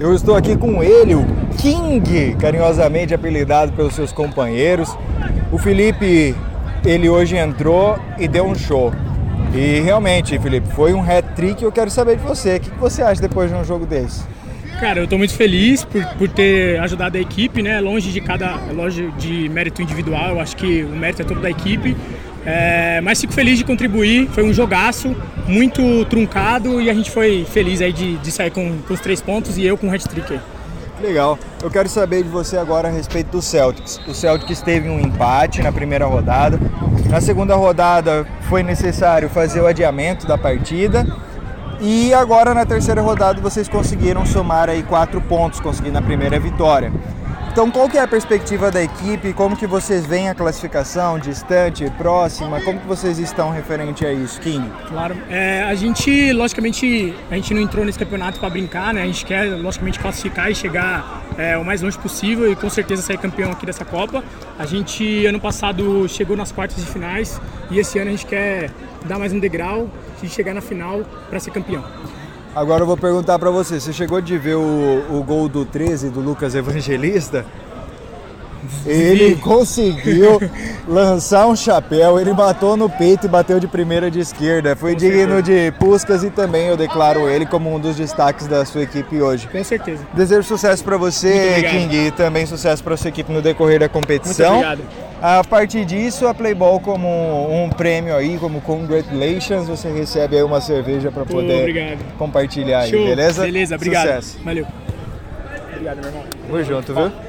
Eu estou aqui com ele, o King, carinhosamente apelidado pelos seus companheiros. O Felipe, ele hoje entrou e deu um show. E realmente, Felipe, foi um hat-trick. Eu quero saber de você. O que você acha depois de um jogo desse? Cara, eu estou muito feliz por, por ter ajudado a equipe, né? Longe de cada, longe de mérito individual. Eu acho que o mérito é todo da equipe. É, mas fico feliz de contribuir. Foi um jogaço muito truncado e a gente foi feliz aí de, de sair com, com, os três pontos e eu com o hat-trick. Legal. Eu quero saber de você agora a respeito do Celtics. O Celtics teve um empate na primeira rodada. Na segunda rodada foi necessário fazer o adiamento da partida. E agora na terceira rodada vocês conseguiram somar aí quatro pontos, conseguindo a primeira vitória. Então, qual que é a perspectiva da equipe? Como que vocês veem a classificação, distante, próxima? Como que vocês estão referente a isso, King? Claro, é, a gente, logicamente, a gente não entrou nesse campeonato para brincar, né? A gente quer, logicamente, classificar e chegar é, o mais longe possível e com certeza sair campeão aqui dessa Copa. A gente, ano passado, chegou nas quartas de finais e esse ano a gente quer dar mais um degrau e chegar na final para ser campeão. Agora eu vou perguntar para você, você chegou de ver o, o gol do 13 do Lucas Evangelista? Ele conseguiu lançar um chapéu, ele matou no peito e bateu de primeira de esquerda. Foi Com digno certeza. de Puscas e também eu declaro ele como um dos destaques da sua equipe hoje. Com certeza. Desejo sucesso para você, King, e também sucesso para sua equipe no decorrer da competição. Muito obrigado. A partir disso, a Playball como um prêmio aí, como congratulations, você recebe aí uma cerveja para poder obrigado. compartilhar Show. aí, beleza? Beleza, obrigado. Sucesso. Valeu. Obrigado, meu irmão. Tamo junto, viu?